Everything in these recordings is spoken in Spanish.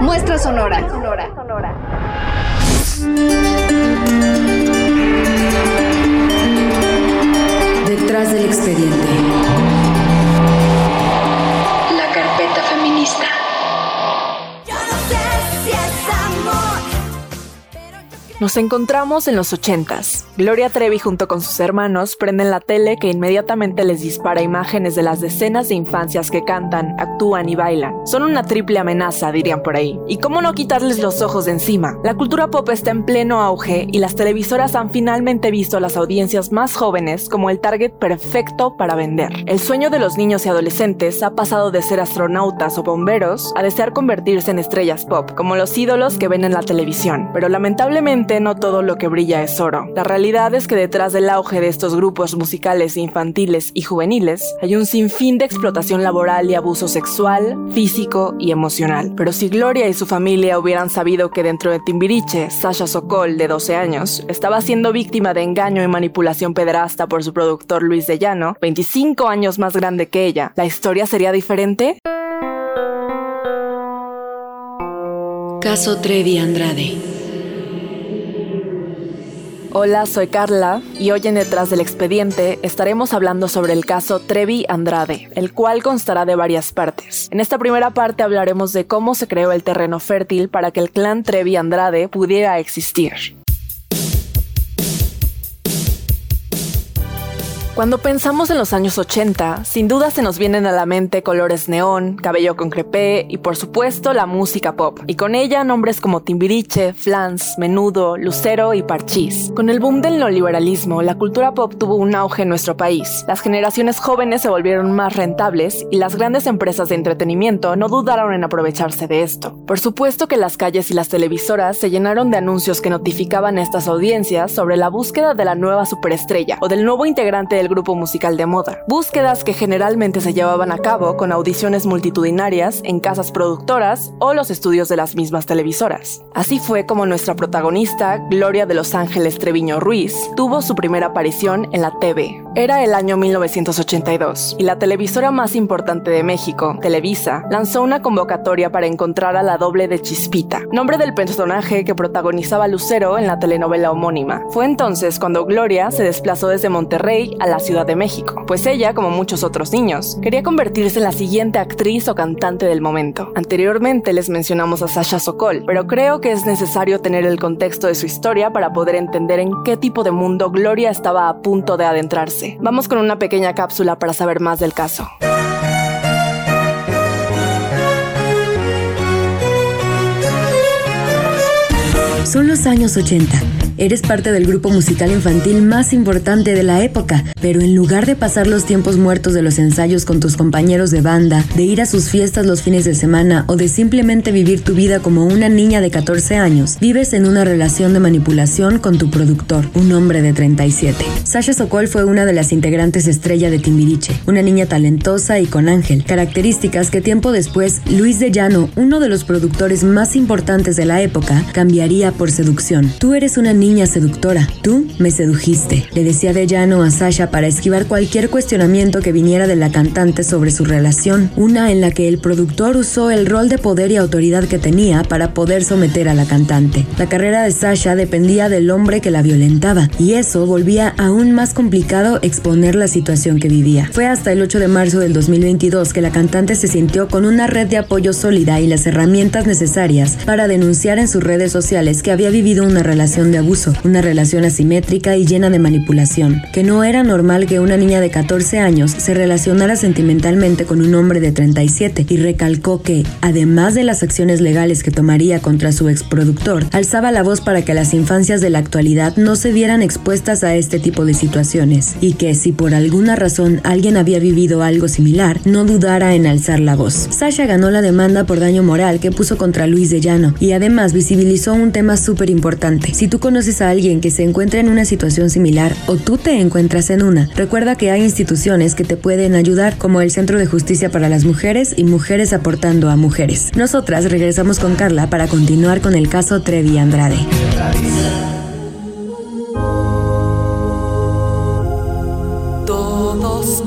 Muestra sonora. Sonora. Sonora. Nos encontramos en los ochentas. Gloria Trevi junto con sus hermanos prenden la tele que inmediatamente les dispara imágenes de las decenas de infancias que cantan, actúan y bailan. Son una triple amenaza, dirían por ahí. ¿Y cómo no quitarles los ojos de encima? La cultura pop está en pleno auge y las televisoras han finalmente visto a las audiencias más jóvenes como el target perfecto para vender. El sueño de los niños y adolescentes ha pasado de ser astronautas o bomberos a desear convertirse en estrellas pop, como los ídolos que ven en la televisión. Pero lamentablemente no todo lo que brilla es oro. La realidad es que detrás del auge de estos grupos musicales infantiles y juveniles hay un sinfín de explotación laboral y abuso sexual, físico y emocional. Pero si Gloria y su familia hubieran sabido que dentro de Timbiriche, Sasha Sokol, de 12 años, estaba siendo víctima de engaño y manipulación pederasta por su productor Luis de Llano, 25 años más grande que ella, ¿la historia sería diferente? Caso Trevi Andrade. Hola, soy Carla y hoy en Detrás del Expediente estaremos hablando sobre el caso Trevi Andrade, el cual constará de varias partes. En esta primera parte hablaremos de cómo se creó el terreno fértil para que el clan Trevi Andrade pudiera existir. Cuando pensamos en los años 80, sin duda se nos vienen a la mente colores neón, cabello con crepé y por supuesto la música pop, y con ella nombres como Timbiriche, Flans, Menudo, Lucero y Parchís. Con el boom del neoliberalismo, la cultura pop tuvo un auge en nuestro país. Las generaciones jóvenes se volvieron más rentables y las grandes empresas de entretenimiento no dudaron en aprovecharse de esto. Por supuesto que las calles y las televisoras se llenaron de anuncios que notificaban a estas audiencias sobre la búsqueda de la nueva superestrella o del nuevo integrante el grupo musical de moda. Búsquedas que generalmente se llevaban a cabo con audiciones multitudinarias en casas productoras o los estudios de las mismas televisoras. Así fue como nuestra protagonista, Gloria de Los Ángeles Treviño Ruiz, tuvo su primera aparición en la TV. Era el año 1982 y la televisora más importante de México, Televisa, lanzó una convocatoria para encontrar a la doble de Chispita, nombre del personaje que protagonizaba Lucero en la telenovela homónima. Fue entonces cuando Gloria se desplazó desde Monterrey a la Ciudad de México, pues ella, como muchos otros niños, quería convertirse en la siguiente actriz o cantante del momento. Anteriormente les mencionamos a Sasha Sokol, pero creo que es necesario tener el contexto de su historia para poder entender en qué tipo de mundo Gloria estaba a punto de adentrarse. Vamos con una pequeña cápsula para saber más del caso. Son los años 80 Eres parte del grupo musical infantil más importante de la época, pero en lugar de pasar los tiempos muertos de los ensayos con tus compañeros de banda, de ir a sus fiestas los fines de semana o de simplemente vivir tu vida como una niña de 14 años, vives en una relación de manipulación con tu productor, un hombre de 37. Sasha Sokol fue una de las integrantes estrella de Timbiriche, una niña talentosa y con ángel, características que tiempo después Luis de Llano, uno de los productores más importantes de la época, cambiaría por seducción. Tú eres una niña seductora. Tú me sedujiste, le decía de llano a Sasha para esquivar cualquier cuestionamiento que viniera de la cantante sobre su relación, una en la que el productor usó el rol de poder y autoridad que tenía para poder someter a la cantante. La carrera de Sasha dependía del hombre que la violentaba, y eso volvía aún más complicado exponer la situación que vivía. Fue hasta el 8 de marzo del 2022 que la cantante se sintió con una red de apoyo sólida y las herramientas necesarias para denunciar en sus redes sociales que había vivido una relación de abuso una relación asimétrica y llena de manipulación, que no era normal que una niña de 14 años se relacionara sentimentalmente con un hombre de 37 y recalcó que, además de las acciones legales que tomaría contra su exproductor, alzaba la voz para que las infancias de la actualidad no se vieran expuestas a este tipo de situaciones y que si por alguna razón alguien había vivido algo similar, no dudara en alzar la voz. Sasha ganó la demanda por daño moral que puso contra Luis de Llano y además visibilizó un tema súper importante. Si tú conoces a alguien que se encuentra en una situación similar o tú te encuentras en una, recuerda que hay instituciones que te pueden ayudar como el Centro de Justicia para las Mujeres y Mujeres aportando a Mujeres. Nosotras regresamos con Carla para continuar con el caso Trevi Andrade. Todos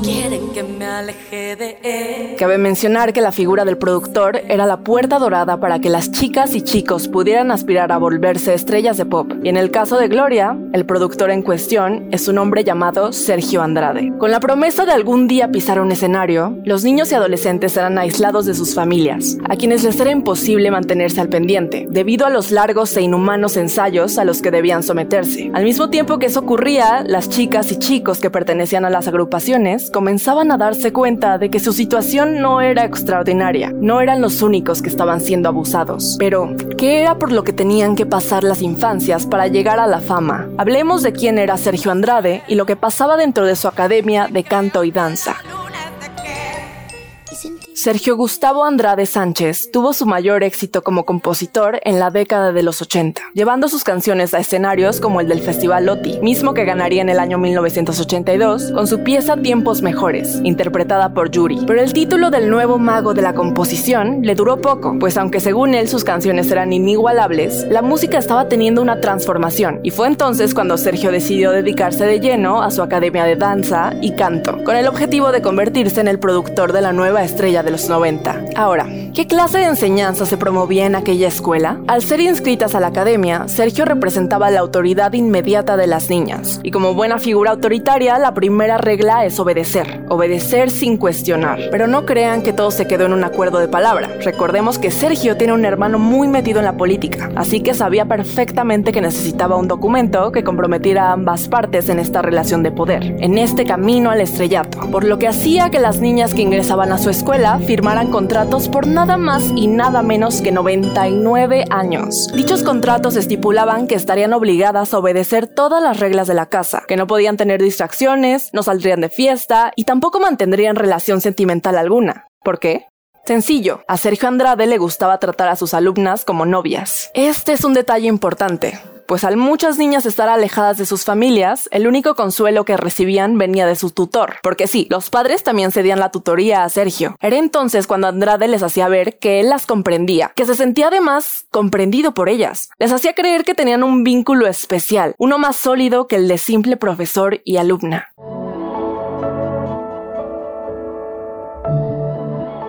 que me alejé de él. Cabe mencionar que la figura del productor era la puerta dorada para que las chicas y chicos pudieran aspirar a volverse estrellas de pop. Y en el caso de Gloria, el productor en cuestión es un hombre llamado Sergio Andrade. Con la promesa de algún día pisar un escenario, los niños y adolescentes eran aislados de sus familias, a quienes les era imposible mantenerse al pendiente, debido a los largos e inhumanos ensayos a los que debían someterse. Al mismo tiempo que eso ocurría, las chicas y chicos que pertenecían a las agrupaciones comenzaban a darse cuenta de que su situación no era extraordinaria, no eran los únicos que estaban siendo abusados. Pero, ¿qué era por lo que tenían que pasar las infancias para llegar a la fama? Hablemos de quién era Sergio Andrade y lo que pasaba dentro de su academia de canto y danza. Sergio Gustavo Andrade Sánchez tuvo su mayor éxito como compositor en la década de los 80, llevando sus canciones a escenarios como el del Festival Loti, mismo que ganaría en el año 1982 con su pieza Tiempos Mejores, interpretada por Yuri. Pero el título del nuevo mago de la composición le duró poco, pues aunque según él sus canciones eran inigualables, la música estaba teniendo una transformación, y fue entonces cuando Sergio decidió dedicarse de lleno a su academia de danza y canto, con el objetivo de convertirse en el productor de la nueva estrella de los 90. Ahora, ¿qué clase de enseñanza se promovía en aquella escuela? Al ser inscritas a la academia, Sergio representaba la autoridad inmediata de las niñas. Y como buena figura autoritaria, la primera regla es obedecer. Obedecer sin cuestionar. Pero no crean que todo se quedó en un acuerdo de palabra. Recordemos que Sergio tiene un hermano muy metido en la política, así que sabía perfectamente que necesitaba un documento que comprometiera a ambas partes en esta relación de poder, en este camino al estrellato, por lo que hacía que las niñas que ingresaban a su escuela firmaran contratos por nada más y nada menos que 99 años. Dichos contratos estipulaban que estarían obligadas a obedecer todas las reglas de la casa, que no podían tener distracciones, no saldrían de fiesta y tampoco mantendrían relación sentimental alguna. ¿Por qué? Sencillo, a Sergio Andrade le gustaba tratar a sus alumnas como novias. Este es un detalle importante pues al muchas niñas estar alejadas de sus familias, el único consuelo que recibían venía de su tutor. Porque sí, los padres también cedían la tutoría a Sergio. Era entonces cuando Andrade les hacía ver que él las comprendía, que se sentía además comprendido por ellas. Les hacía creer que tenían un vínculo especial, uno más sólido que el de simple profesor y alumna.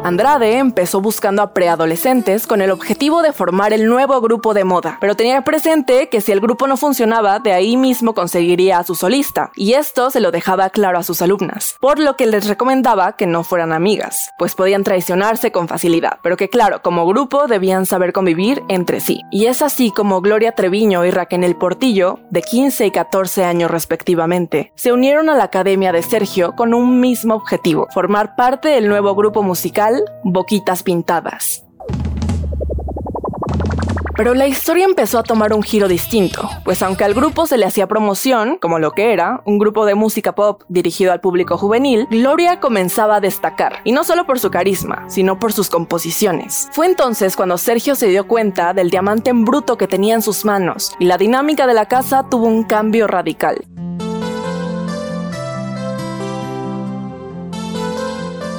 Andrade empezó buscando a preadolescentes con el objetivo de formar el nuevo grupo de moda, pero tenía presente que si el grupo no funcionaba, de ahí mismo conseguiría a su solista, y esto se lo dejaba claro a sus alumnas, por lo que les recomendaba que no fueran amigas, pues podían traicionarse con facilidad, pero que claro, como grupo debían saber convivir entre sí. Y es así como Gloria Treviño y Raquel Portillo, de 15 y 14 años respectivamente, se unieron a la academia de Sergio con un mismo objetivo, formar parte del nuevo grupo musical Boquitas Pintadas. Pero la historia empezó a tomar un giro distinto, pues aunque al grupo se le hacía promoción, como lo que era, un grupo de música pop dirigido al público juvenil, Gloria comenzaba a destacar, y no solo por su carisma, sino por sus composiciones. Fue entonces cuando Sergio se dio cuenta del diamante en bruto que tenía en sus manos, y la dinámica de la casa tuvo un cambio radical.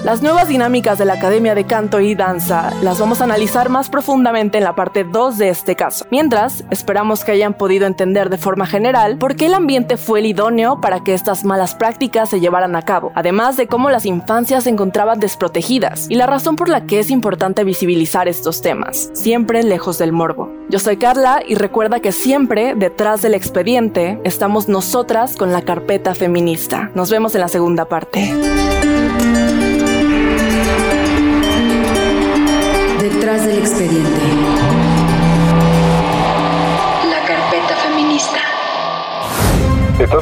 Las nuevas dinámicas de la Academia de Canto y Danza las vamos a analizar más profundamente en la parte 2 de este caso. Mientras, esperamos que hayan podido entender de forma general por qué el ambiente fue el idóneo para que estas malas prácticas se llevaran a cabo, además de cómo las infancias se encontraban desprotegidas y la razón por la que es importante visibilizar estos temas, siempre lejos del morbo. Yo soy Carla y recuerda que siempre detrás del expediente estamos nosotras con la carpeta feminista. Nos vemos en la segunda parte.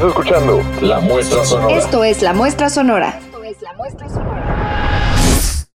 Escuchando La Muestra Sonora. Esto es La Muestra Sonora. Esto es La Muestra Sonora.